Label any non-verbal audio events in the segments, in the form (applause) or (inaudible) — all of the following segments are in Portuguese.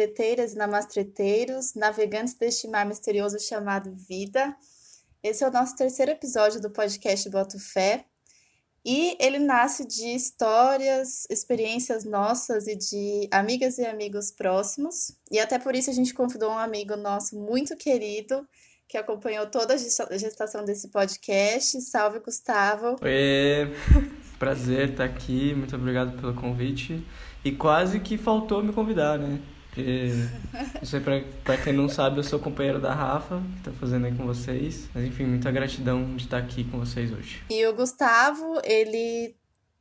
namastreteiras e namastreteiros, navegantes deste mar misterioso chamado vida. Esse é o nosso terceiro episódio do podcast Boto Fé. E ele nasce de histórias, experiências nossas e de amigas e amigos próximos. E até por isso a gente convidou um amigo nosso muito querido, que acompanhou toda a gestação desse podcast. Salve, Gustavo. Oi, (laughs) prazer estar aqui. Muito obrigado pelo convite. E quase que faltou me convidar, né? Porque, não sei, pra, pra quem não sabe, eu sou companheiro da Rafa, que tá fazendo aí com vocês. Mas enfim, muita gratidão de estar aqui com vocês hoje. E o Gustavo, ele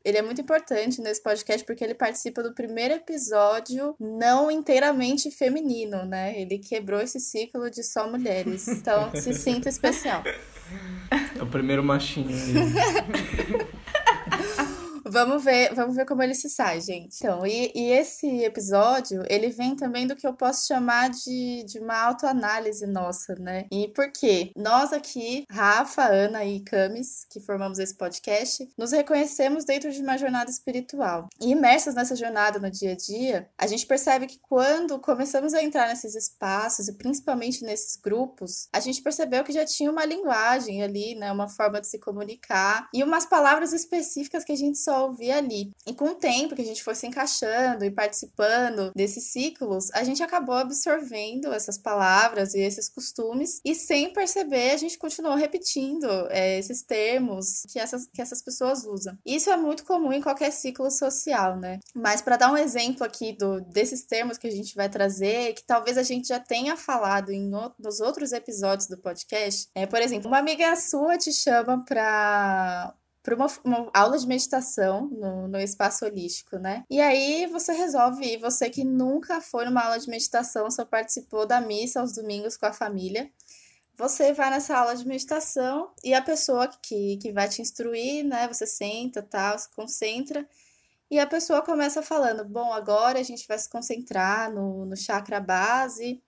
ele é muito importante nesse podcast porque ele participa do primeiro episódio não inteiramente feminino, né? Ele quebrou esse ciclo de só mulheres. Então, se sinta especial. É o primeiro machinho. (laughs) Vamos ver, vamos ver como ele se sai, gente. Então, e, e, esse episódio, ele vem também do que eu posso chamar de, de uma autoanálise nossa, né? E por quê? Nós aqui, Rafa, Ana e Camis, que formamos esse podcast, nos reconhecemos dentro de uma jornada espiritual. E imersas nessa jornada no dia a dia, a gente percebe que quando começamos a entrar nesses espaços, e principalmente nesses grupos, a gente percebeu que já tinha uma linguagem ali, né? Uma forma de se comunicar e umas palavras específicas que a gente só ouvir ali. E com o tempo que a gente foi se encaixando e participando desses ciclos, a gente acabou absorvendo essas palavras e esses costumes e sem perceber a gente continuou repetindo é, esses termos que essas, que essas pessoas usam. Isso é muito comum em qualquer ciclo social, né? Mas para dar um exemplo aqui do, desses termos que a gente vai trazer, que talvez a gente já tenha falado em nos outros episódios do podcast, é, por exemplo, uma amiga sua te chama para para uma, uma, aula de meditação no, no espaço holístico, né? E aí você resolve ir, você que nunca foi numa aula de meditação, só participou da missa aos domingos com a família. Você vai nessa aula de meditação e a pessoa que, que vai te instruir, né? Você senta, tal, se concentra. E a pessoa começa falando: Bom, agora a gente vai se concentrar no, no chakra base,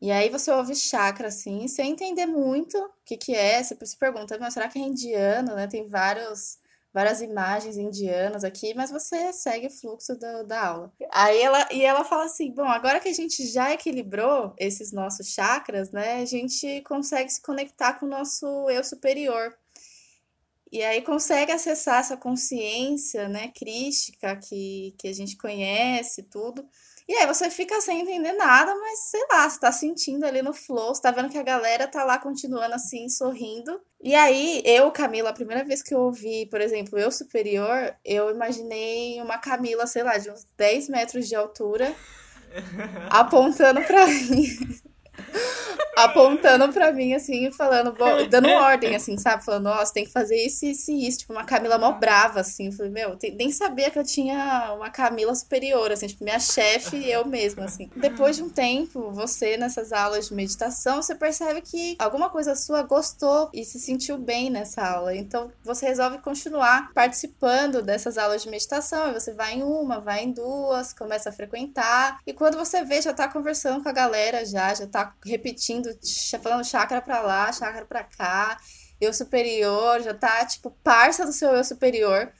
e aí você ouve chakra, assim, sem entender muito o que, que é. Você se pergunta, mas será que é indiano, né? Tem vários, várias imagens indianas aqui, mas você segue o fluxo do, da aula. Aí ela, e ela fala assim, bom, agora que a gente já equilibrou esses nossos chakras, né? A gente consegue se conectar com o nosso eu superior. E aí consegue acessar essa consciência, né, crística que, que a gente conhece, tudo. E aí você fica sem entender nada, mas sei lá, você tá sentindo ali no flow, você tá vendo que a galera tá lá continuando assim, sorrindo. E aí, eu, Camila, a primeira vez que eu ouvi, por exemplo, eu superior, eu imaginei uma Camila, sei lá, de uns 10 metros de altura, (laughs) apontando pra mim (laughs) apontando pra mim, assim, falando, dando (laughs) ordem, assim, sabe? Falando, nossa, tem que fazer isso, isso e isso. Tipo, uma Camila mó brava, assim. Eu falei, meu, tem, nem sabia que eu tinha uma Camila superior, assim, tipo, minha chefe e eu mesma, assim. Depois de um tempo, você, nessas aulas de meditação, você percebe que alguma coisa sua gostou e se sentiu bem nessa aula. Então, você resolve continuar participando dessas aulas de meditação. E você vai em uma, vai em duas, começa a frequentar. E quando você vê, já tá conversando com a galera já, já tá repetindo, falando chácara pra lá, chácara pra cá, eu superior, já tá, tipo, parça do seu eu superior.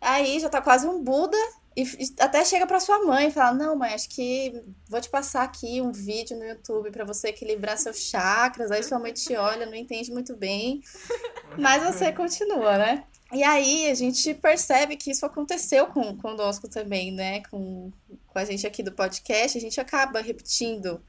Aí já tá quase um Buda e, até chega para sua mãe e fala: Não, mãe, acho que vou te passar aqui um vídeo no YouTube para você equilibrar seus chakras. Aí sua mãe te olha, não entende muito bem, mas você continua, né? E aí a gente percebe que isso aconteceu com, conosco também, né? Com, com a gente aqui do podcast, a gente acaba repetindo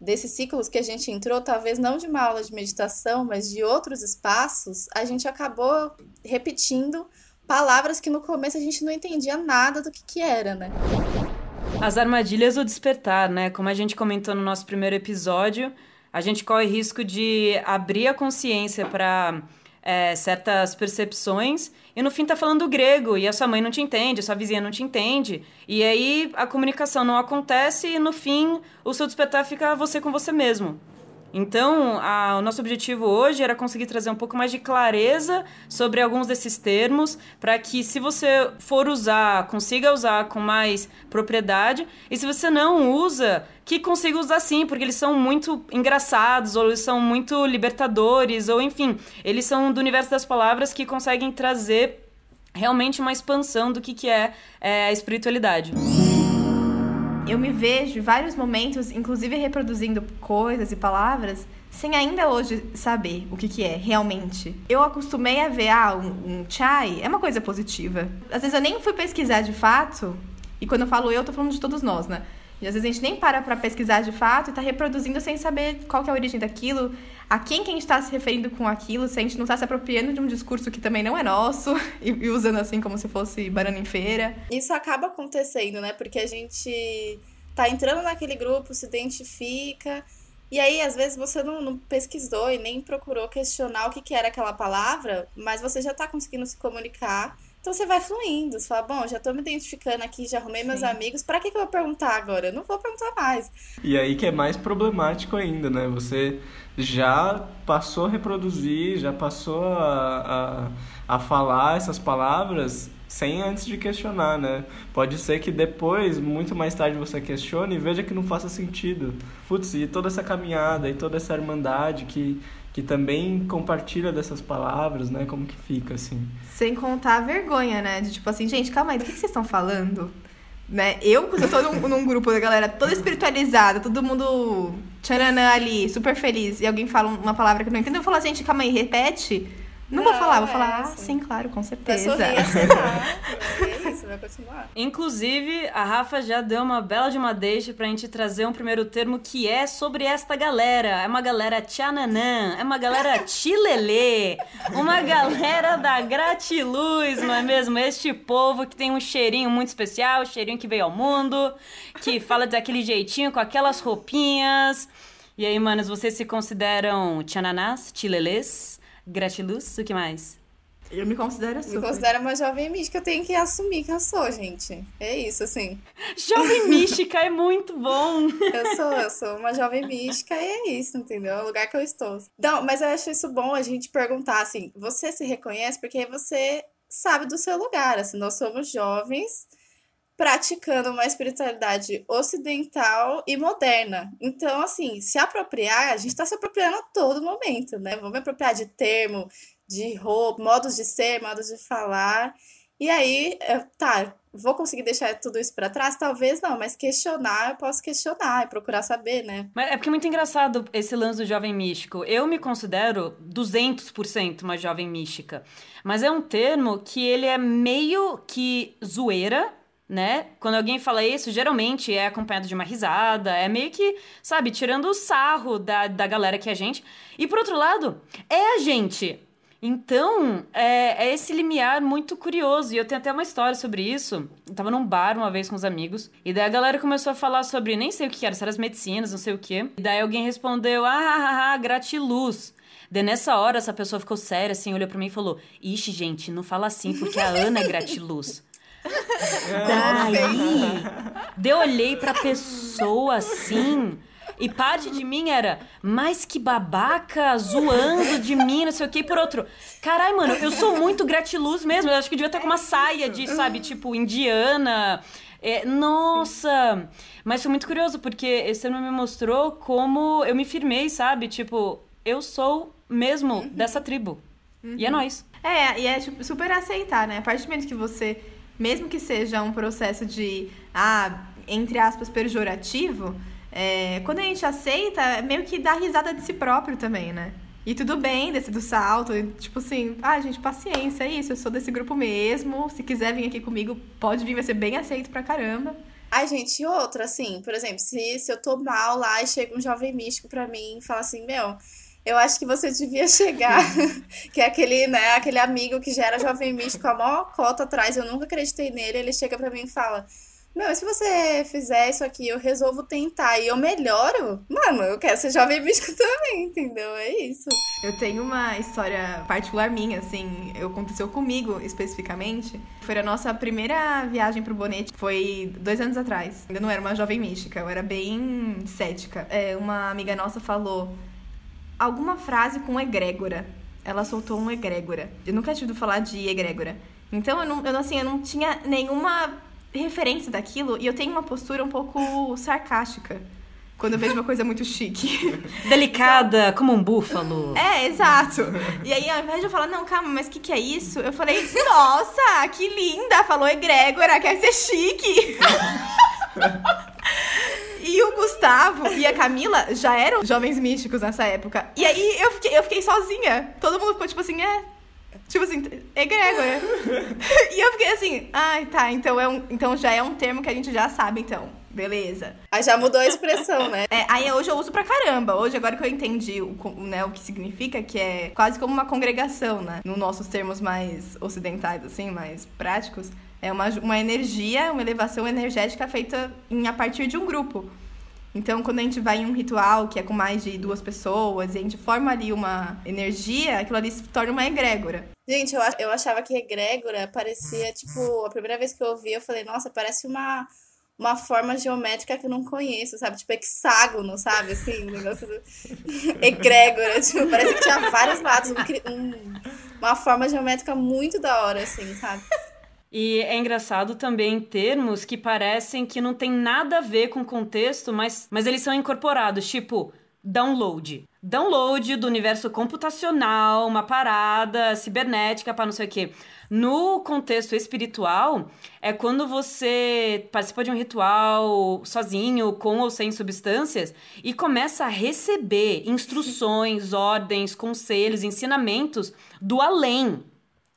desses ciclos que a gente entrou, talvez não de uma aula de meditação, mas de outros espaços, a gente acabou repetindo palavras que no começo a gente não entendia nada do que, que era, né? As armadilhas do despertar, né? Como a gente comentou no nosso primeiro episódio, a gente corre risco de abrir a consciência para é, certas percepções e no fim tá falando grego e a sua mãe não te entende, a sua vizinha não te entende. E aí a comunicação não acontece e no fim o seu despertar fica você com você mesmo. Então, a, o nosso objetivo hoje era conseguir trazer um pouco mais de clareza sobre alguns desses termos, para que, se você for usar, consiga usar com mais propriedade, e se você não usa, que consiga usar sim, porque eles são muito engraçados, ou eles são muito libertadores, ou enfim, eles são do universo das palavras que conseguem trazer realmente uma expansão do que, que é, é a espiritualidade. Eu me vejo em vários momentos, inclusive reproduzindo coisas e palavras, sem ainda hoje saber o que, que é realmente. Eu acostumei a ver, ah, um, um chai é uma coisa positiva. Às vezes eu nem fui pesquisar de fato, e quando eu falo eu, tô falando de todos nós, né? E às vezes a gente nem para pra pesquisar de fato e tá reproduzindo sem saber qual é a origem daquilo, a quem que a gente está se referindo com aquilo, se a gente não está se apropriando de um discurso que também não é nosso (laughs) e, e usando assim como se fosse banana em feira. Isso acaba acontecendo, né? Porque a gente tá entrando naquele grupo, se identifica, e aí, às vezes, você não, não, pesquisou e nem procurou questionar o que, que era aquela palavra, mas você já tá conseguindo se comunicar então você vai fluindo, você fala, bom, já tô me identificando aqui, já arrumei Sim. meus amigos, para que, que eu vou perguntar agora? Eu não vou perguntar mais. E aí que é mais problemático ainda, né? Você já passou a reproduzir, já passou a, a, a falar essas palavras sem antes de questionar, né? Pode ser que depois, muito mais tarde, você questione e veja que não faça sentido. Putz, e toda essa caminhada e toda essa irmandade que que também compartilha dessas palavras, né? Como que fica, assim. Sem contar a vergonha, né? De tipo assim, gente, calma aí, do que, que vocês estão falando? Né? Eu, quando eu tô num, num, grupo da galera toda espiritualizada, todo mundo tcharanã ali, super feliz, e alguém fala uma palavra que eu não entendo, eu falo, gente, calma aí, repete. Não, não, vou falar, vou falar, é, ah, sim, claro, com certeza. Sorrir, (laughs) é isso, vai continuar. Inclusive, a Rafa já deu uma bela de uma deixa pra gente trazer um primeiro termo que é sobre esta galera. É uma galera tchananã, é uma galera chilelê, uma galera da gratiluz, não é mesmo? Este povo que tem um cheirinho muito especial, cheirinho que veio ao mundo, que fala daquele jeitinho, com aquelas roupinhas. E aí, manos, vocês se consideram tchananás, chilelês? Gratiluz, o que mais? Eu me considero super. Me considero uma jovem mística, eu tenho que assumir que eu sou, gente. É isso, assim. Jovem mística é muito bom. (laughs) Eu sou, eu sou uma jovem mística e é isso, entendeu? É o lugar que eu estou. Não, mas eu acho isso bom a gente perguntar, assim, você se reconhece porque você sabe do seu lugar, assim, nós somos jovens praticando uma espiritualidade ocidental e moderna. Então, assim, se apropriar, a gente está se apropriando a todo momento, né? Vamos me apropriar de termo, de roupa, modos de ser, modos de falar. E aí, tá, vou conseguir deixar tudo isso para trás? Talvez não, mas questionar, eu posso questionar e procurar saber, né? Mas é porque é muito engraçado esse lance do jovem místico. Eu me considero 200% uma jovem mística. Mas é um termo que ele é meio que zoeira, né? Quando alguém fala isso, geralmente é acompanhado de uma risada, é meio que, sabe, tirando o sarro da, da galera que é a gente. E por outro lado, é a gente. Então, é, é, esse limiar muito curioso. E eu tenho até uma história sobre isso. Eu tava num bar uma vez com os amigos. E daí a galera começou a falar sobre, nem sei o que era, se era as medicinas, não sei o que. E daí alguém respondeu, ah, ah, ah, gratiluz. Daí nessa hora, essa pessoa ficou séria, assim, olhou para mim e falou: Ixi, gente, não fala assim, porque a Ana é gratiluz. Daí, eu olhei pra pessoa assim. E parte de mim era, mas que babaca, zoando de mim, não sei o que. E por outro, carai, mano, eu sou muito gratiluz mesmo. Eu acho que devia estar com uma saia de, sabe, tipo, indiana. É, nossa! Mas foi muito curioso, porque esse termo me mostrou como eu me firmei, sabe? Tipo, eu sou mesmo uhum. dessa tribo. Uhum. E é uhum. nós. É, e é super aceitar, né? A partir do momento que você mesmo que seja um processo de, ah, entre aspas, pejorativo, é, quando a gente aceita, é meio que dá risada de si próprio também, né? E tudo bem, descer do salto, tipo assim, ah, gente, paciência, é isso, eu sou desse grupo mesmo, se quiser vir aqui comigo, pode vir, vai ser bem aceito pra caramba. Ai, gente, e outra, assim, por exemplo, se, se eu tô mal lá e chega um jovem místico pra mim e fala assim, meu, eu acho que você devia (laughs) chegar, (laughs) que é aquele, né, aquele amigo que já era jovem místico, a maior cota atrás, eu nunca acreditei nele, ele chega para mim e fala: Meu, se você fizer isso aqui, eu resolvo tentar e eu melhoro, mano, eu quero ser jovem místico (laughs) também, entendeu? É isso. Eu tenho uma história particular minha, assim, aconteceu comigo especificamente. Foi a nossa primeira viagem pro Bonete, foi dois anos atrás. Ainda não era uma jovem mística, eu era bem cética. É, uma amiga nossa falou alguma frase com egrégora. Ela soltou um egrégora. Eu nunca tinha ouvido falar de egrégora. Então, eu não, eu, assim, eu não tinha nenhuma referência daquilo e eu tenho uma postura um pouco sarcástica quando eu vejo uma coisa muito chique. (laughs) Delicada, então, como um búfalo. É, exato. E aí, ao invés de eu falar, não, calma, mas o que, que é isso? Eu falei, nossa, que linda! Falou egrégora, quer ser chique. (laughs) Gustavo e a Camila já eram jovens místicos nessa época. E aí eu fiquei, eu fiquei sozinha. Todo mundo ficou tipo assim, é. Tipo assim, egrégora. (laughs) e eu fiquei assim, ai, tá, então, é um, então já é um termo que a gente já sabe, então. Beleza. Aí já mudou a expressão, né? É, aí hoje eu uso pra caramba. Hoje, agora que eu entendi o, né, o que significa, que é quase como uma congregação, né? Nos nossos termos mais ocidentais, assim, mais práticos. É uma, uma energia, uma elevação energética feita em, a partir de um grupo. Então, quando a gente vai em um ritual que é com mais de duas pessoas e a gente forma ali uma energia, aquilo ali se torna uma egrégora. Gente, eu, eu achava que egrégora parecia, tipo, a primeira vez que eu ouvi, eu falei, nossa, parece uma, uma forma geométrica que eu não conheço, sabe? Tipo, hexágono, sabe? Assim, um negócio do... (laughs) egrégora. Tipo, parece que tinha vários lados, um, um, uma forma geométrica muito da hora, assim, sabe? E é engraçado também termos que parecem que não tem nada a ver com o contexto, mas, mas eles são incorporados, tipo download. Download do universo computacional, uma parada cibernética para não sei o quê. No contexto espiritual, é quando você participa de um ritual sozinho, com ou sem substâncias, e começa a receber instruções, (laughs) ordens, conselhos, ensinamentos do além.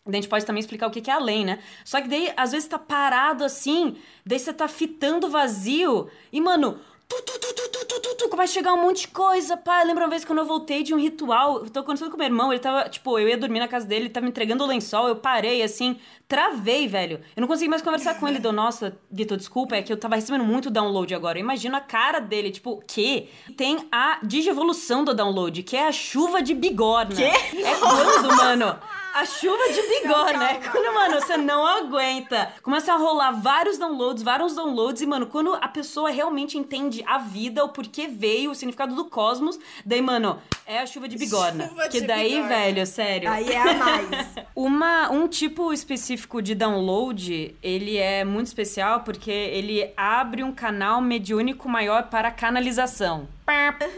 A gente pode também explicar o que é além, né? Só que daí, às vezes, tá parado assim, daí você tá fitando vazio, e, mano, tu, tu, tu, tu, tu, tu, tu, tu, a chegar um monte de coisa, pá. Lembra uma vez quando eu voltei de um ritual, eu tô conversando com meu irmão, ele tava, tipo, eu ia dormir na casa dele, ele tava me entregando o lençol, eu parei, assim, travei, velho. Eu não consegui mais conversar com ele, deu, nossa, Vitor, desculpa, é que eu tava recebendo muito download agora. Eu imagino a cara dele, tipo, que tem a digievolução do download, que é a chuva de bigorna. Que? É quando, mano... A chuva de bigorna, né? Quando, mano, você não aguenta. Começa a rolar vários downloads, vários downloads, e, mano, quando a pessoa realmente entende a vida, o porquê veio, o significado do cosmos, daí, mano, é a chuva de bigorna. Chuva que de daí, bigorna. velho, sério. Aí é a mais. (laughs) Uma, um tipo específico de download, ele é muito especial porque ele abre um canal mediúnico maior para canalização.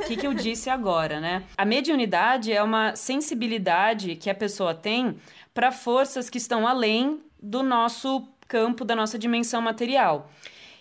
O que, que eu disse agora, né? A mediunidade é uma sensibilidade que a pessoa tem para forças que estão além do nosso campo, da nossa dimensão material.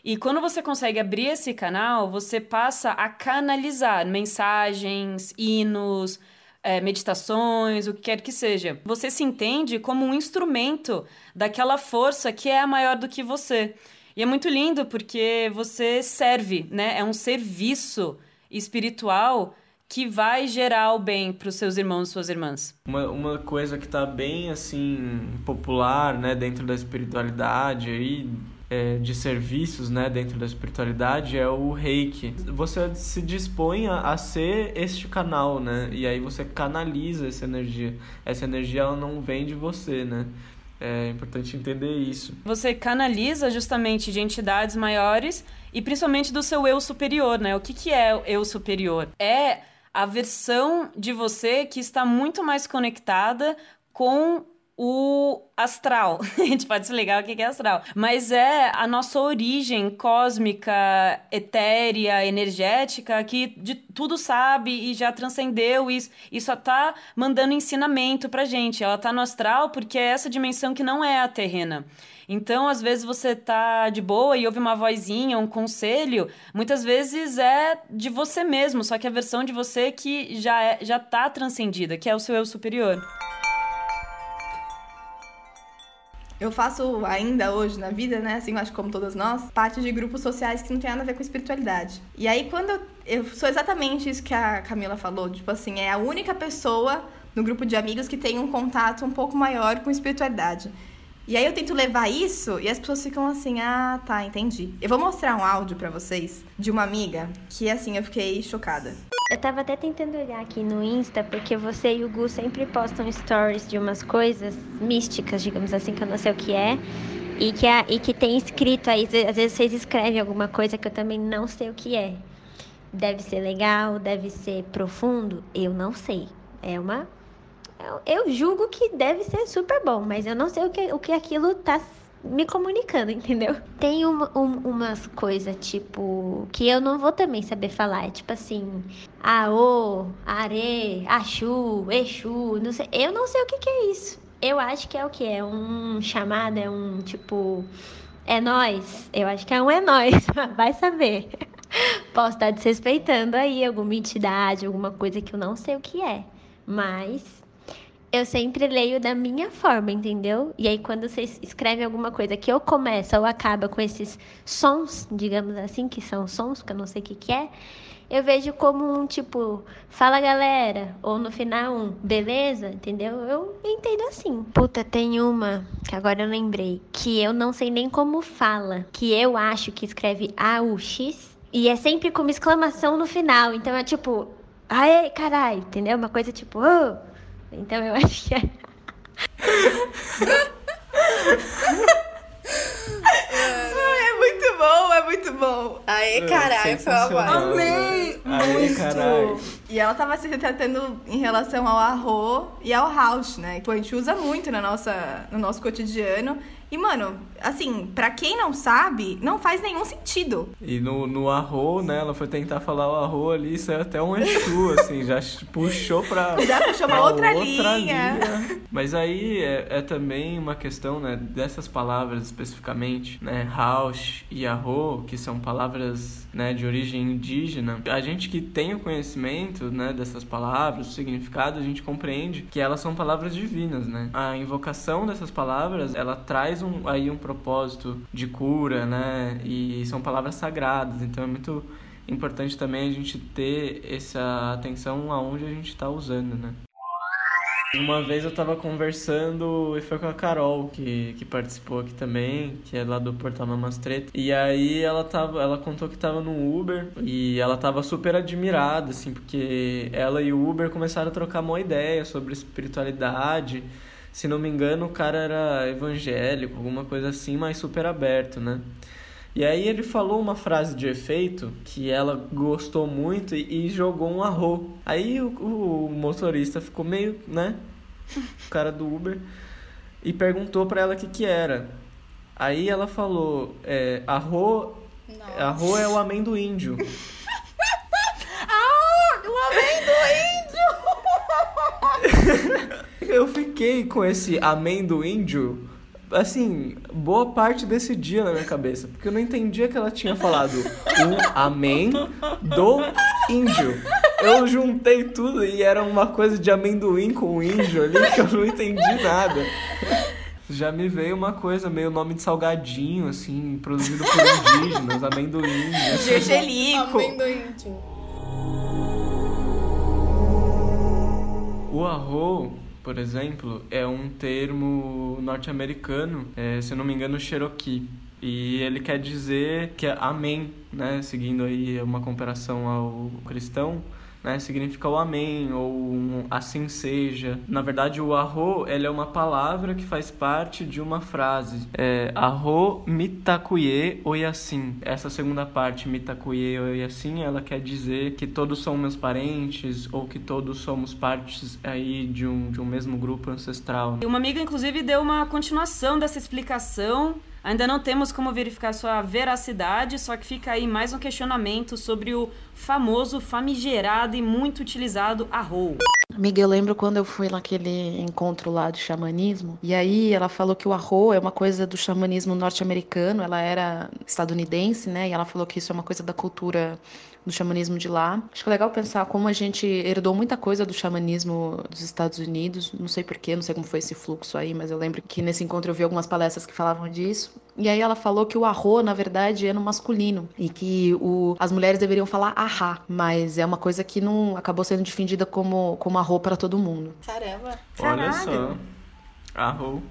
E quando você consegue abrir esse canal, você passa a canalizar mensagens, hinos, é, meditações, o que quer que seja. Você se entende como um instrumento daquela força que é maior do que você. E é muito lindo porque você serve, né? É um serviço espiritual que vai gerar o bem para os seus irmãos e suas irmãs. Uma, uma coisa que tá bem, assim, popular, né, dentro da espiritualidade aí, é, de serviços, né, dentro da espiritualidade é o reiki. Você se dispõe a, a ser este canal, né, e aí você canaliza essa energia. Essa energia, ela não vem de você, né. É importante entender isso. Você canaliza justamente de entidades maiores e principalmente do seu eu superior, né? O que, que é o eu superior? É a versão de você que está muito mais conectada com o astral. (laughs) A gente pode se ligar o que é astral. Mas é a nossa origem cósmica, etérea, energética, que de tudo sabe e já transcendeu isso. E só tá mandando ensinamento pra gente. Ela tá no astral porque é essa dimensão que não é a terrena. Então, às vezes você tá de boa e ouve uma vozinha, um conselho, muitas vezes é de você mesmo, só que a versão de você que já é, já tá transcendida, que é o seu eu superior. Eu faço ainda hoje na vida, né? Assim, acho que como todas nós, parte de grupos sociais que não tem nada a ver com espiritualidade. E aí, quando eu, eu sou exatamente isso que a Camila falou, tipo assim, é a única pessoa no grupo de amigos que tem um contato um pouco maior com espiritualidade. E aí eu tento levar isso e as pessoas ficam assim: "Ah, tá, entendi". Eu vou mostrar um áudio pra vocês de uma amiga que assim eu fiquei chocada. Eu tava até tentando olhar aqui no Insta, porque você e o Gu sempre postam stories de umas coisas místicas, digamos assim, que eu não sei o que é. E que, a, e que tem escrito aí, às vezes vocês escrevem alguma coisa que eu também não sei o que é. Deve ser legal, deve ser profundo, eu não sei. É uma. Eu, eu julgo que deve ser super bom, mas eu não sei o que, o que aquilo tá me comunicando, (laughs) entendeu? Tem um, umas coisas, tipo, que eu não vou também saber falar. É tipo assim, Aô, Are, Achu, Exu, não sei. Eu não sei o que, que é isso. Eu acho que é o que? É um chamado, é um tipo. É nós. Eu acho que é um é nós. (laughs) Vai saber. (laughs) Posso estar desrespeitando aí alguma entidade, alguma coisa que eu não sei o que é. Mas eu sempre leio da minha forma, entendeu? E aí, quando você escreve alguma coisa que ou começa ou acaba com esses sons, digamos assim, que são sons, que eu não sei o que, que é, eu vejo como um tipo, fala galera, ou no final um, beleza, entendeu? Eu entendo assim. Puta, tem uma que agora eu lembrei, que eu não sei nem como fala, que eu acho que escreve A-U-X, e é sempre com uma exclamação no final, então é tipo, aê, caralho, entendeu? Uma coisa tipo, oh! Então eu acho que é. é muito bom, é muito bom. Aê, caralho, foi uma Amei! Aê, muito! caralho. E ela tava se retratando em relação ao arro e ao house, né? Que a gente usa muito na nossa, no nosso cotidiano. E, mano, assim, pra quem não sabe, não faz nenhum sentido. E no, no arro, né, ela foi tentar falar o arro ali, saiu até um Exu, (laughs) assim, já puxou pra... Já puxou uma pra outra linha. Mas aí é, é também uma questão, né, dessas palavras especificamente, né, house e arro, que são palavras, né, de origem indígena. A gente que tem o conhecimento, né, dessas palavras, o significado, a gente compreende que elas são palavras divinas, né. A invocação dessas palavras, ela traz um, aí um propósito de cura, né? E são palavras sagradas, então é muito importante também a gente ter essa atenção aonde a gente está usando, né? Uma vez eu tava conversando e foi com a Carol, que, que participou aqui também, que é lá do Portal Mamas Treta. E aí ela tava, ela contou que tava no Uber e ela tava super admirada, assim, porque ela e o Uber começaram a trocar uma ideia sobre espiritualidade. Se não me engano, o cara era evangélico, alguma coisa assim, mas super aberto, né? E aí ele falou uma frase de efeito que ela gostou muito e, e jogou um arro. Aí o, o, motorista ficou meio, né? O cara do Uber. E perguntou para ela o que que era. Aí ela falou, é, arro, arro é o amendoíndio. (laughs) ah, o amendoíndio! (laughs) Eu fiquei com esse amendoíndio assim, boa parte desse dia na minha cabeça. Porque eu não entendia que ela tinha falado o amém do índio. Eu juntei tudo e era uma coisa de amendoim com índio ali que eu não entendi nada. Já me veio uma coisa, meio nome de salgadinho, assim, produzido por indígenas, amendoim. Gergelico. Amendoim. O arroz por exemplo, é um termo norte-americano, é, se eu não me engano, Cherokee. E ele quer dizer que é amém, né? Seguindo aí uma comparação ao cristão, né, significa o amém ou um assim seja. Na verdade, o arro ele é uma palavra que faz parte de uma frase. É arro mitakuye oyasin. Essa segunda parte, mitakuye oyasin, ela quer dizer que todos são meus parentes ou que todos somos partes aí de um, de um mesmo grupo ancestral. Uma amiga, inclusive, deu uma continuação dessa explicação Ainda não temos como verificar sua veracidade, só que fica aí mais um questionamento sobre o famoso, famigerado e muito utilizado arrow. Amiga, eu lembro quando eu fui naquele encontro lá de xamanismo, e aí ela falou que o arro é uma coisa do xamanismo norte-americano, ela era estadunidense, né? E ela falou que isso é uma coisa da cultura do xamanismo de lá. Acho que é legal pensar como a gente herdou muita coisa do xamanismo dos Estados Unidos. Não sei porquê, não sei como foi esse fluxo aí, mas eu lembro que nesse encontro eu vi algumas palestras que falavam disso. E aí ela falou que o arro, na verdade, é no masculino e que o, as mulheres deveriam falar ahá, mas é uma coisa que não acabou sendo difundida como, como arro para todo mundo. Caramba. Olha Caralho. só. Arro.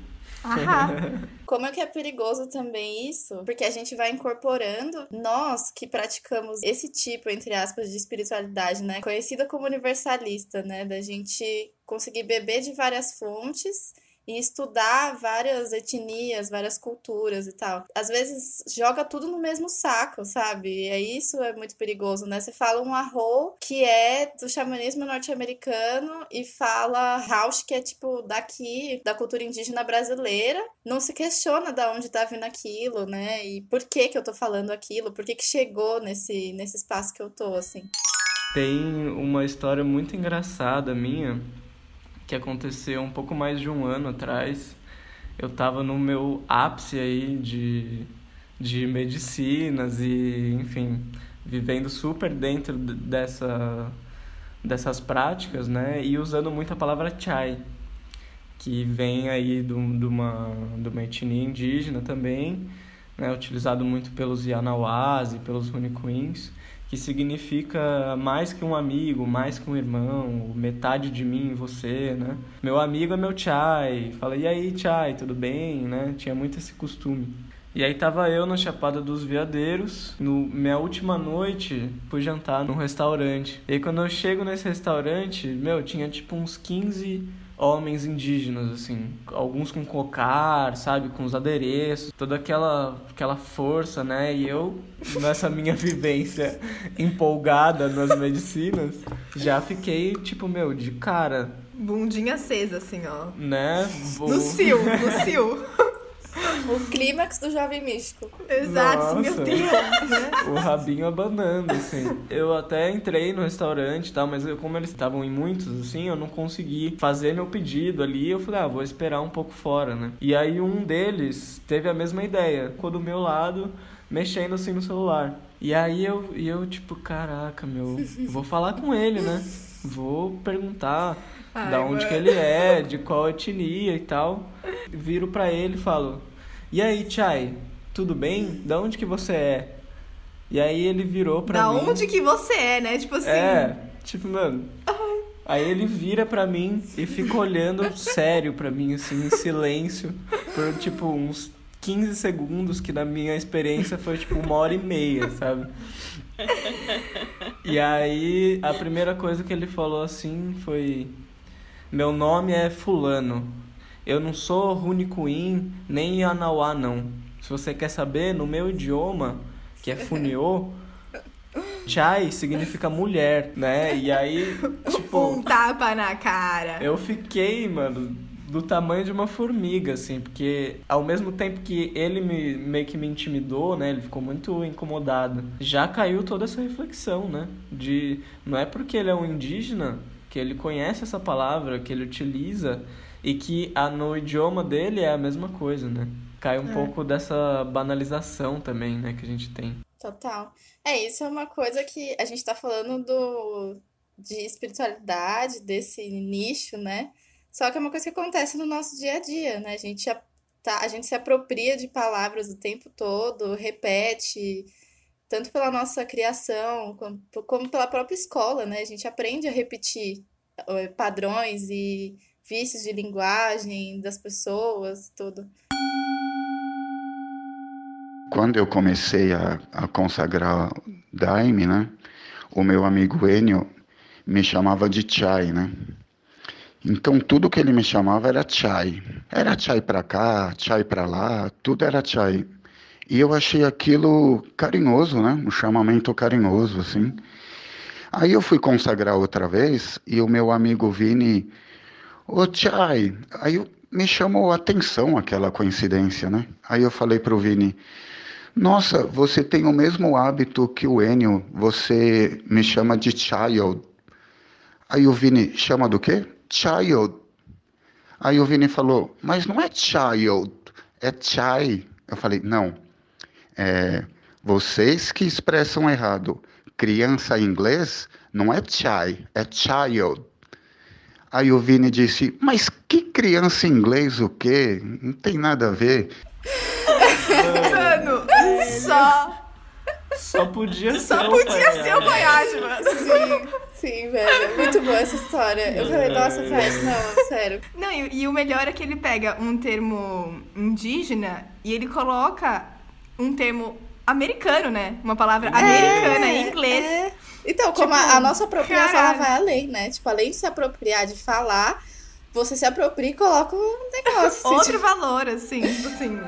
Aham. (laughs) Como é que é perigoso também isso? Porque a gente vai incorporando, nós que praticamos esse tipo, entre aspas, de espiritualidade, né? Conhecida como universalista, né? Da gente conseguir beber de várias fontes e estudar várias etnias, várias culturas e tal. Às vezes joga tudo no mesmo saco, sabe? E isso é muito perigoso, né? Você fala um arro que é do xamanismo norte-americano e fala house que é tipo daqui, da cultura indígena brasileira. Não se questiona da onde tá vindo aquilo, né? E por que que eu tô falando aquilo? Por que que chegou nesse nesse espaço que eu tô assim? Tem uma história muito engraçada minha que aconteceu um pouco mais de um ano atrás. Eu estava no meu ápice aí de, de medicinas e, enfim, vivendo super dentro dessa, dessas práticas, né? E usando muito a palavra chai, que vem aí de, uma, uma etnia indígena também, né? utilizado muito pelos Yanawás e pelos Runicuins, que significa mais que um amigo, mais que um irmão, metade de mim, você, né? Meu amigo é meu chai, fala, e aí chai, tudo bem, né? Tinha muito esse costume. E aí tava eu na Chapada dos Veadeiros, no minha última noite, fui jantar num restaurante. E aí quando eu chego nesse restaurante, meu, tinha tipo uns 15 homens indígenas, assim, alguns com cocar, sabe, com os adereços, toda aquela, aquela força, né? E eu, nessa minha (laughs) vivência empolgada nas medicinas, já fiquei, tipo, meu, de cara. Bundinha acesa, assim, ó. Né? No cio, no (laughs) cio. O clímax do Jovem Místico. Exato, Nossa, meu Deus, né? O rabinho abanando, assim. Eu até entrei no restaurante e tal, mas eu, como eles estavam em muitos, assim, eu não consegui fazer meu pedido ali. Eu falei, ah, vou esperar um pouco fora, né? E aí um deles teve a mesma ideia, ficou do meu lado, mexendo assim no celular. E aí eu, e eu tipo, caraca, meu, vou falar com ele, né? Vou perguntar Ai, da onde mano. que ele é, de qual etnia e tal. Viro pra ele e falo: E aí, Chai, tudo bem? Da onde que você é? E aí ele virou pra da mim. Da onde que você é, né? Tipo assim. É, tipo, mano. Aí ele vira pra mim e fica olhando sério pra mim, assim, em silêncio, por tipo uns 15 segundos, que na minha experiência foi tipo uma hora e meia, sabe? E aí a primeira coisa que ele falou assim foi: meu nome é Fulano. Eu não sou Runicuim nem Yanauá, não. Se você quer saber, no meu idioma, que é Funiô, (laughs) Chai significa mulher, né? E aí, (laughs) tipo. Um tapa na cara. Eu fiquei, mano, do tamanho de uma formiga, assim, porque ao mesmo tempo que ele me, meio que me intimidou, né? Ele ficou muito incomodado. Já caiu toda essa reflexão, né? De. Não é porque ele é um indígena que ele conhece essa palavra, que ele utiliza e que a, no idioma dele é a mesma coisa, né? Cai um é. pouco dessa banalização também, né, que a gente tem. Total. É, isso é uma coisa que a gente tá falando do, de espiritualidade, desse nicho, né? Só que é uma coisa que acontece no nosso dia a dia, né? A gente, a, tá, a gente se apropria de palavras o tempo todo, repete, tanto pela nossa criação, como, como pela própria escola, né? A gente aprende a repetir eh, padrões e vícios de linguagem das pessoas, tudo. Quando eu comecei a, a consagrar Daime, né? O meu amigo Enio me chamava de Chai, né? Então tudo que ele me chamava era Chai. Era Chai para cá, Chai para lá, tudo era Chai. E eu achei aquilo carinhoso, né? Um chamamento carinhoso, assim. Aí eu fui consagrar outra vez e o meu amigo Vini, ô Chai, aí me chamou a atenção aquela coincidência, né? Aí eu falei pro Vini, nossa, você tem o mesmo hábito que o Enio, você me chama de child. Aí o Vini chama do quê? Child. Aí o Vini falou, mas não é child, é chai. Eu falei, não, é, vocês que expressam errado. Criança em inglês não é chai, é child. Aí o Vini disse, mas que criança em inglês o quê? Não tem nada a ver. Mano, só... Só podia ser Só podia ser o Voyage, mano. Sim, sim, velho. Muito boa essa história. Eu falei, nossa, Voyage, não, sério. Não, e, e o melhor é que ele pega um termo indígena e ele coloca um termo americano, né? Uma palavra é, americana em inglês. É. Então, como tipo, a, a, nossa apropriação ela vai além, né? Tipo, além de se apropriar de falar, você se apropria e coloca um negócio. Assim, Outro tipo... valor, assim, tipo assim.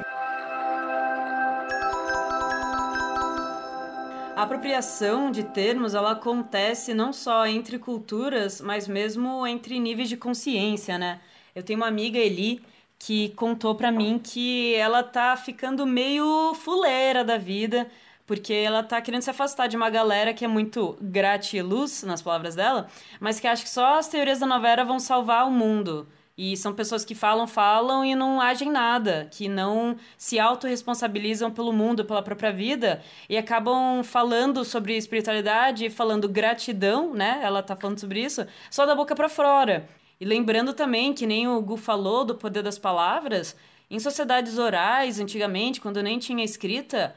A apropriação de termos, ela acontece não só entre culturas, mas mesmo entre níveis de consciência, né? Eu tenho uma amiga, Eli, que contou para mim que ela tá ficando meio fuleira da vida, porque ela tá querendo se afastar de uma galera que é muito gratiluz, nas palavras dela, mas que acha que só as teorias da novela vão salvar o mundo. E são pessoas que falam, falam e não agem nada, que não se autorresponsabilizam pelo mundo, pela própria vida e acabam falando sobre espiritualidade, falando gratidão, né? Ela tá falando sobre isso, só da boca para fora. E lembrando também que nem o Gu falou do poder das palavras, em sociedades orais, antigamente, quando nem tinha escrita,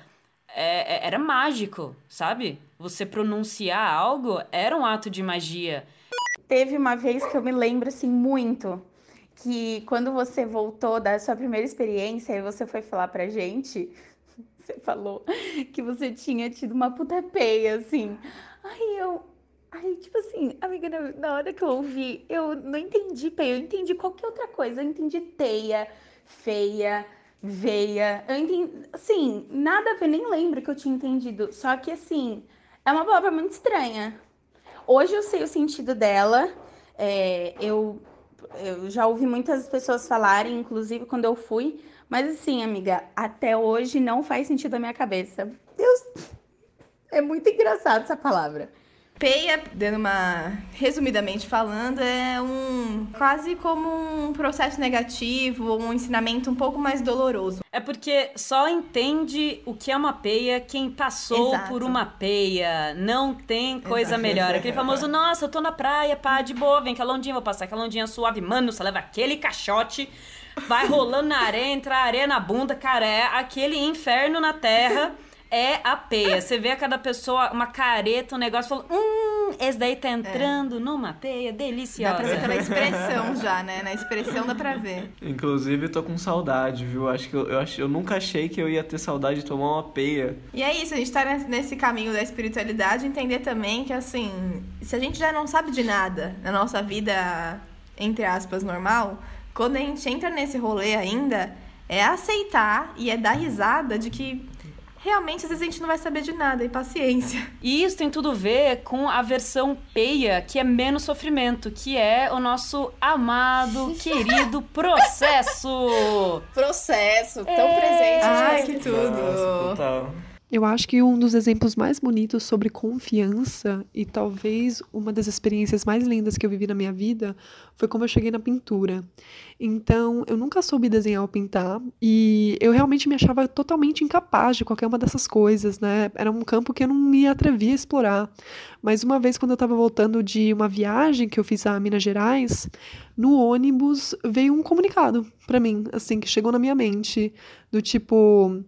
é, é era mágico, sabe? Você pronunciar algo era um ato de magia. Teve uma vez que eu me lembro assim muito que quando você voltou da sua primeira experiência e você foi falar pra gente, (laughs) você falou que você tinha tido uma puta peia, assim. Aí eu. Aí, tipo assim, amiga, na hora que eu ouvi, eu não entendi peia, eu entendi qualquer outra coisa. Eu entendi teia, feia, veia. Eu entendi. Assim, nada a ver, nem lembro que eu tinha entendido. Só que, assim, é uma palavra muito estranha. Hoje eu sei o sentido dela. É, eu eu já ouvi muitas pessoas falarem, inclusive quando eu fui, mas assim, amiga, até hoje não faz sentido na minha cabeça. Deus, é muito engraçado essa palavra. Peia, dando uma resumidamente falando, é um quase como um processo negativo, um ensinamento um pouco mais doloroso. É porque só entende o que é uma peia quem passou Exato. por uma peia. Não tem coisa Exato. melhor. Aquele famoso, nossa, eu tô na praia, pá, de boa, vem que a londinha, vou passar aquela londinha suave. Mano, você leva aquele caixote, vai rolando na areia, entra areia na bunda, cara, é aquele inferno na terra (laughs) é a peia. Você vê a cada pessoa uma careta, um negócio, falando, hum, esse daí tá entrando é. numa peia deliciosa. Dá pra ver pela expressão já, né? Na expressão dá pra ver. Inclusive, tô com saudade, viu? Acho que eu, eu, acho, eu nunca achei que eu ia ter saudade de tomar uma peia. E é isso, a gente tá nesse caminho da espiritualidade, entender também que, assim, se a gente já não sabe de nada na nossa vida, entre aspas, normal, quando a gente entra nesse rolê ainda, é aceitar e é dar risada de que realmente às vezes a gente não vai saber de nada, e paciência. E isso tem tudo a ver com a versão peia, que é menos sofrimento, que é o nosso amado, (laughs) querido processo. processo, tão é... presente. Ai, que tudo. Nossa, total. Eu acho que um dos exemplos mais bonitos sobre confiança e talvez uma das experiências mais lindas que eu vivi na minha vida foi como eu cheguei na pintura. Então, eu nunca soube desenhar ou pintar e eu realmente me achava totalmente incapaz de qualquer uma dessas coisas, né? Era um campo que eu não me atrevia a explorar. Mas uma vez quando eu estava voltando de uma viagem que eu fiz a Minas Gerais, no ônibus veio um comunicado para mim, assim, que chegou na minha mente, do tipo,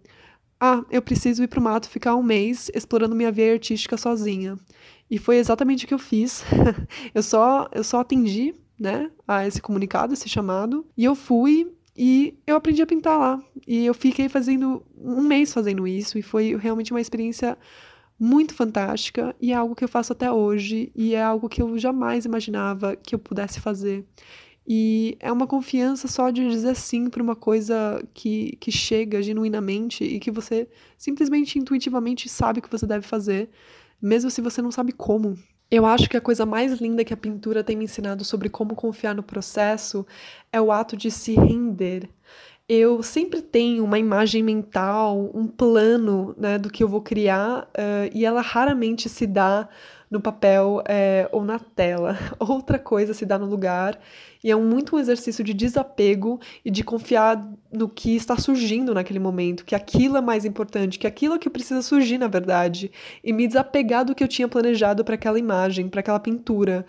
ah, eu preciso ir pro mato ficar um mês explorando minha veia artística sozinha. E foi exatamente o que eu fiz. (laughs) eu só eu só atendi, né, a esse comunicado, esse chamado, e eu fui e eu aprendi a pintar lá. E eu fiquei fazendo um mês fazendo isso e foi realmente uma experiência muito fantástica e é algo que eu faço até hoje e é algo que eu jamais imaginava que eu pudesse fazer. E é uma confiança só de dizer sim para uma coisa que, que chega genuinamente e que você simplesmente intuitivamente sabe que você deve fazer, mesmo se você não sabe como. Eu acho que a coisa mais linda que a pintura tem me ensinado sobre como confiar no processo é o ato de se render. Eu sempre tenho uma imagem mental, um plano né, do que eu vou criar, uh, e ela raramente se dá no papel é, ou na tela. (laughs) Outra coisa se dá no lugar e é um, muito um exercício de desapego e de confiar no que está surgindo naquele momento, que aquilo é mais importante, que aquilo é que precisa surgir na verdade, e me desapegar do que eu tinha planejado para aquela imagem, para aquela pintura.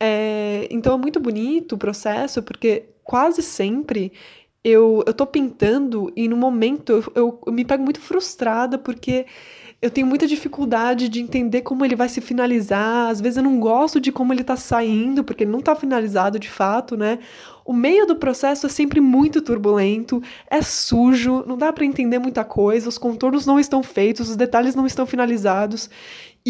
É, então é muito bonito o processo, porque quase sempre eu, eu tô pintando e no momento eu, eu, eu me pego muito frustrada porque eu tenho muita dificuldade de entender como ele vai se finalizar. Às vezes eu não gosto de como ele tá saindo, porque ele não tá finalizado de fato, né? O meio do processo é sempre muito turbulento, é sujo, não dá para entender muita coisa, os contornos não estão feitos, os detalhes não estão finalizados.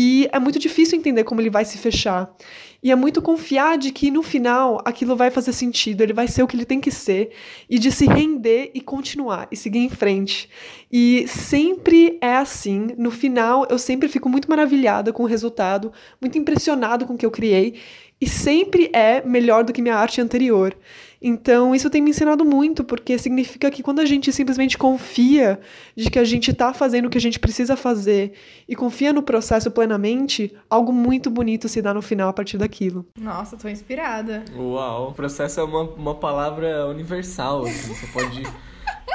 E é muito difícil entender como ele vai se fechar. E é muito confiar de que no final aquilo vai fazer sentido, ele vai ser o que ele tem que ser, e de se render e continuar e seguir em frente. E sempre é assim. No final, eu sempre fico muito maravilhada com o resultado, muito impressionado com o que eu criei. E sempre é melhor do que minha arte anterior. Então, isso tem me ensinado muito, porque significa que quando a gente simplesmente confia de que a gente está fazendo o que a gente precisa fazer e confia no processo plenamente, algo muito bonito se dá no final a partir daquilo. Nossa, tô inspirada. Uau, o processo é uma, uma palavra universal, assim, você pode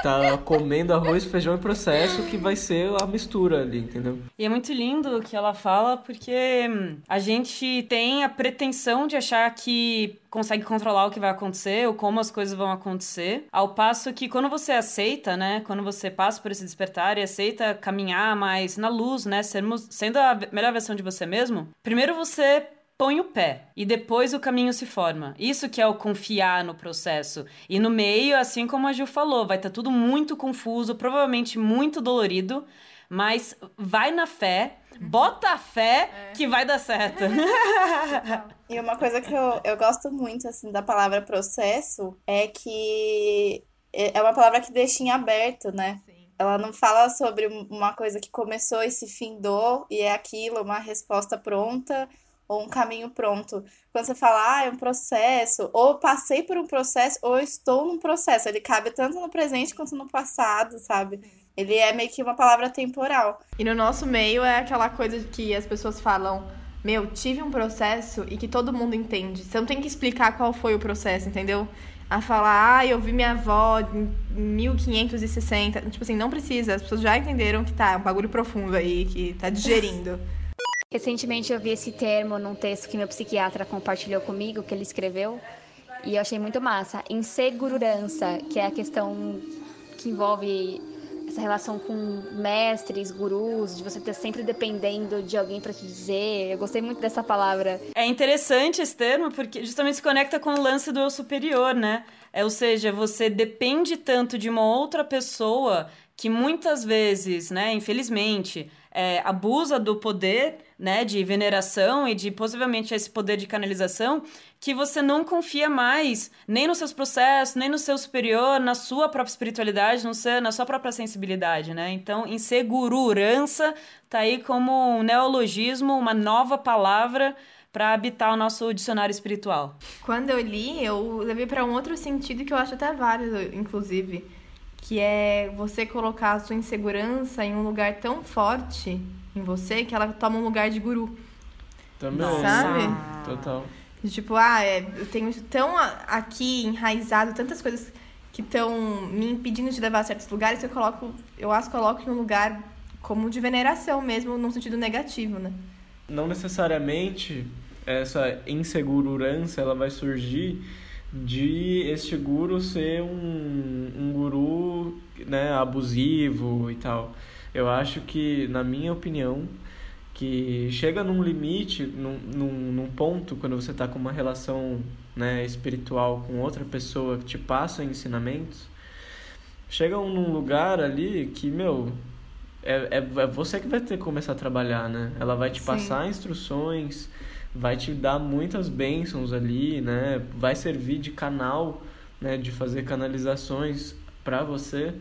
tá comendo arroz, feijão e processo que vai ser a mistura ali, entendeu? E é muito lindo o que ela fala porque hum, a gente tem a pretensão de achar que consegue controlar o que vai acontecer ou como as coisas vão acontecer, ao passo que quando você aceita, né, quando você passa por esse despertar e aceita caminhar mais na luz, né, sermos, sendo a melhor versão de você mesmo, primeiro você põe o pé e depois o caminho se forma. Isso que é o confiar no processo. E no meio, assim como a Gil falou, vai estar tá tudo muito confuso, provavelmente muito dolorido, mas vai na fé, bota a fé é. que vai dar certo. (laughs) e uma coisa que eu, eu gosto muito assim da palavra processo é que é uma palavra que deixa em aberto, né? Sim. Ela não fala sobre uma coisa que começou e se findou e é aquilo, uma resposta pronta ou um caminho pronto. Quando você fala, ah, é um processo, ou passei por um processo, ou estou num processo. Ele cabe tanto no presente quanto no passado, sabe? Ele é meio que uma palavra temporal. E no nosso meio é aquela coisa que as pessoas falam, meu, tive um processo e que todo mundo entende. Você não tem que explicar qual foi o processo, entendeu? A falar, ah, eu vi minha avó em 1560. Tipo assim, não precisa. As pessoas já entenderam que tá, é um bagulho profundo aí, que tá digerindo. Recentemente eu vi esse termo num texto que meu psiquiatra compartilhou comigo, que ele escreveu, e eu achei muito massa. Insegurança, que é a questão que envolve essa relação com mestres, gurus, de você estar sempre dependendo de alguém para te dizer. Eu gostei muito dessa palavra. É interessante esse termo porque justamente se conecta com o lance do eu superior, né? É, ou seja, você depende tanto de uma outra pessoa que muitas vezes, né, infelizmente, é, abusa do poder né, de veneração e de possivelmente esse poder de canalização, que você não confia mais nem nos seus processos, nem no seu superior, na sua própria espiritualidade, no seu, na sua própria sensibilidade, né? Então, insegurança tá aí como um neologismo, uma nova palavra para habitar o nosso dicionário espiritual. Quando eu li, eu levei para um outro sentido que eu acho até válido, inclusive que é você colocar a sua insegurança em um lugar tão forte em você que ela toma um lugar de guru. Também. Sabe? Total. Tipo, ah, é, eu tenho tão aqui enraizado, tantas coisas que estão me impedindo de levar a certos lugares, eu coloco, eu as coloco em um lugar como de veneração mesmo, num sentido negativo, né? Não necessariamente essa insegurança ela vai surgir de este guru ser um, um guru né, abusivo e tal. Eu acho que, na minha opinião, que chega num limite, num, num, num ponto, quando você está com uma relação né, espiritual com outra pessoa que te passa ensinamentos, chega num lugar ali que, meu, é, é, é você que vai ter que começar a trabalhar, né? Ela vai te Sim. passar instruções, vai te dar muitas bênçãos ali, né? Vai servir de canal, né? De fazer canalizações para você.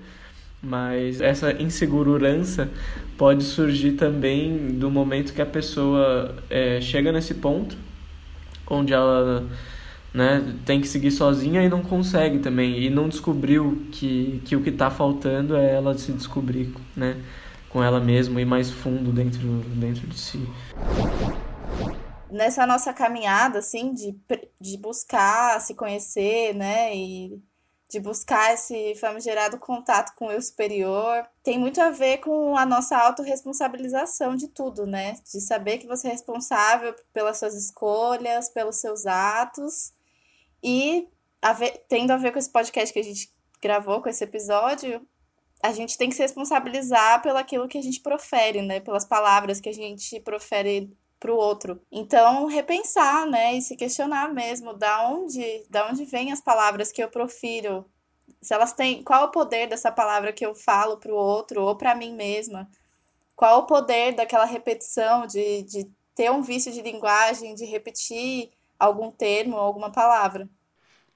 Mas essa insegurança pode surgir também do momento que a pessoa é, chega nesse ponto onde ela né, tem que seguir sozinha e não consegue também e não descobriu que, que o que está faltando é ela se descobrir né, com ela mesma e mais fundo dentro, dentro de si nessa nossa caminhada, assim, de, de buscar se conhecer, né, e de buscar esse famigerado contato com o eu superior, tem muito a ver com a nossa autorresponsabilização de tudo, né? De saber que você é responsável pelas suas escolhas, pelos seus atos, e a ver, tendo a ver com esse podcast que a gente gravou, com esse episódio, a gente tem que se responsabilizar pelo aquilo que a gente profere, né? Pelas palavras que a gente profere para o outro. Então, repensar, né, e se questionar mesmo, da onde, da onde vêm as palavras que eu profiro? Se elas têm, qual o poder dessa palavra que eu falo para o outro ou para mim mesma? Qual o poder daquela repetição de, de ter um vício de linguagem, de repetir algum termo, alguma palavra?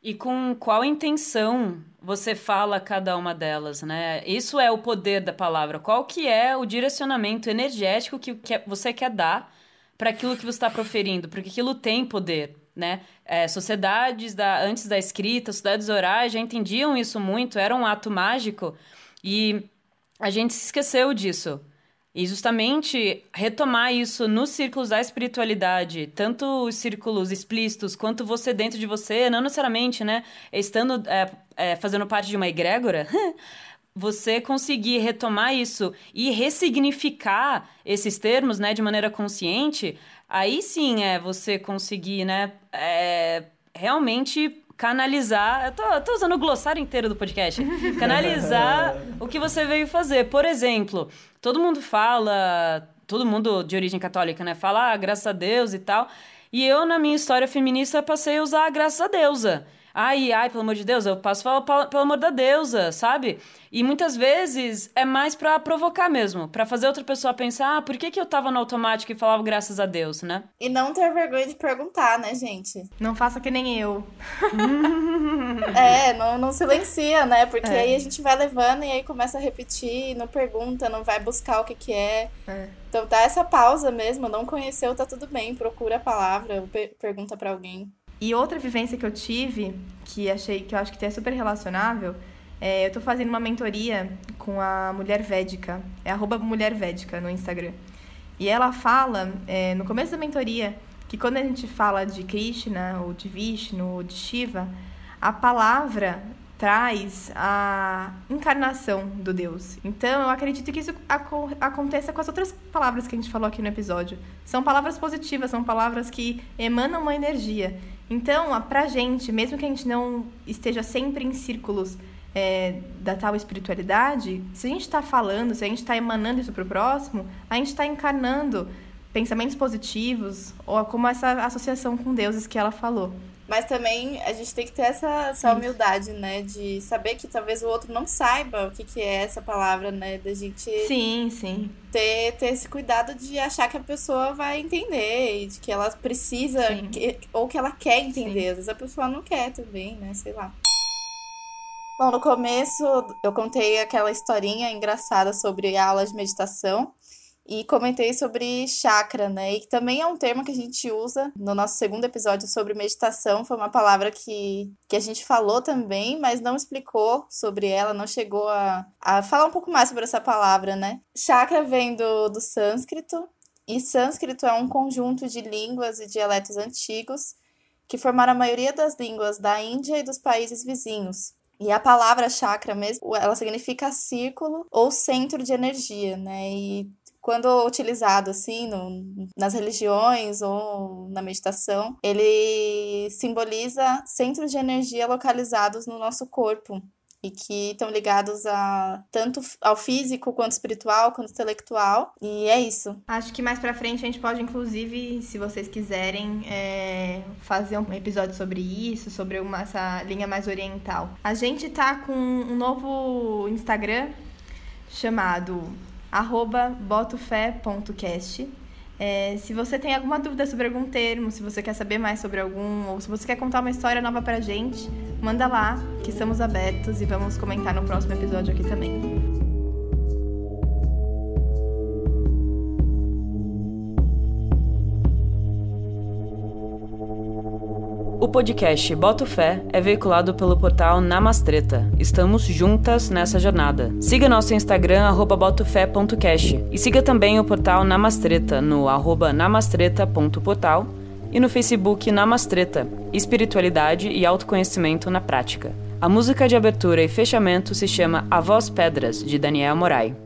E com qual intenção você fala cada uma delas, né? Isso é o poder da palavra. Qual que é o direcionamento energético que, que você quer dar para aquilo que você está proferindo, porque aquilo tem poder. né? É, sociedades da, antes da escrita, sociedades orais já entendiam isso muito, era um ato mágico e a gente se esqueceu disso. E justamente retomar isso nos círculos da espiritualidade, tanto os círculos explícitos quanto você dentro de você, não necessariamente, né? Estando é, é, fazendo parte de uma egrégora, (laughs) você conseguir retomar isso e ressignificar esses termos, né, de maneira consciente, aí sim é você conseguir, né, é, realmente canalizar. Eu tô, eu tô usando o glossário inteiro do podcast. (laughs) Canalizar o que você veio fazer. Por exemplo, todo mundo fala, todo mundo de origem católica, né? Fala, ah, graças a Deus e tal. E eu, na minha história feminista, passei a usar graças a deusa. Ai, ai, pelo amor de Deus, eu passo falar pelo amor da deusa, sabe? E muitas vezes é mais para provocar mesmo, para fazer outra pessoa pensar, ah, por que, que eu tava no automático e falava graças a Deus, né? E não ter vergonha de perguntar, né, gente? Não faça que nem eu. (laughs) é, não, não silencia, né? Porque é. aí a gente vai levando e aí começa a repetir, não pergunta, não vai buscar o que que é. é. Então dá essa pausa mesmo, não conheceu, tá tudo bem, procura a palavra, pergunta para alguém. E outra vivência que eu tive, que achei que eu acho que é super relacionável, é, eu tô fazendo uma mentoria com a Mulher Védica, é arroba Mulher Védica no Instagram. E ela fala, é, no começo da mentoria, que quando a gente fala de Krishna, ou de Vishnu, ou de Shiva, a palavra traz a encarnação do Deus. Então, eu acredito que isso aco aconteça com as outras palavras que a gente falou aqui no episódio. São palavras positivas, são palavras que emanam uma energia. Então, pra gente, mesmo que a gente não esteja sempre em círculos é, da tal espiritualidade, se a gente está falando, se a gente está emanando isso para o próximo, a gente está encarnando pensamentos positivos ou como essa associação com deuses que ela falou. Mas também a gente tem que ter essa, essa humildade, né? De saber que talvez o outro não saiba o que, que é essa palavra, né? Da gente. Sim, sim. Ter, ter esse cuidado de achar que a pessoa vai entender e de que ela precisa que, ou que ela quer entender. Sim. Às vezes a pessoa não quer também, né? Sei lá. Bom, no começo eu contei aquela historinha engraçada sobre a aula de meditação e comentei sobre chakra, né? E também é um termo que a gente usa no nosso segundo episódio sobre meditação. Foi uma palavra que, que a gente falou também, mas não explicou sobre ela, não chegou a, a falar um pouco mais sobre essa palavra, né? Chakra vem do, do sânscrito, e sânscrito é um conjunto de línguas e dialetos antigos que formaram a maioria das línguas da Índia e dos países vizinhos. E a palavra chakra mesmo, ela significa círculo ou centro de energia, né? E quando utilizado assim no, nas religiões ou na meditação, ele simboliza centros de energia localizados no nosso corpo e que estão ligados a tanto ao físico quanto espiritual quanto intelectual. E é isso. Acho que mais para frente a gente pode inclusive se vocês quiserem é, fazer um episódio sobre isso sobre uma essa linha mais oriental. A gente tá com um novo Instagram chamado arroba botofé.cast. É, se você tem alguma dúvida sobre algum termo, se você quer saber mais sobre algum, ou se você quer contar uma história nova pra gente, manda lá, que estamos abertos e vamos comentar no próximo episódio aqui também. O podcast Boto Fé é veiculado pelo portal Namastreta. Estamos juntas nessa jornada. Siga nosso Instagram, botofé.cast. E siga também o portal Namastreta no arroba namastreta.portal e no Facebook Namastreta, Espiritualidade e Autoconhecimento na Prática. A música de abertura e fechamento se chama A Voz Pedras, de Daniel Morai.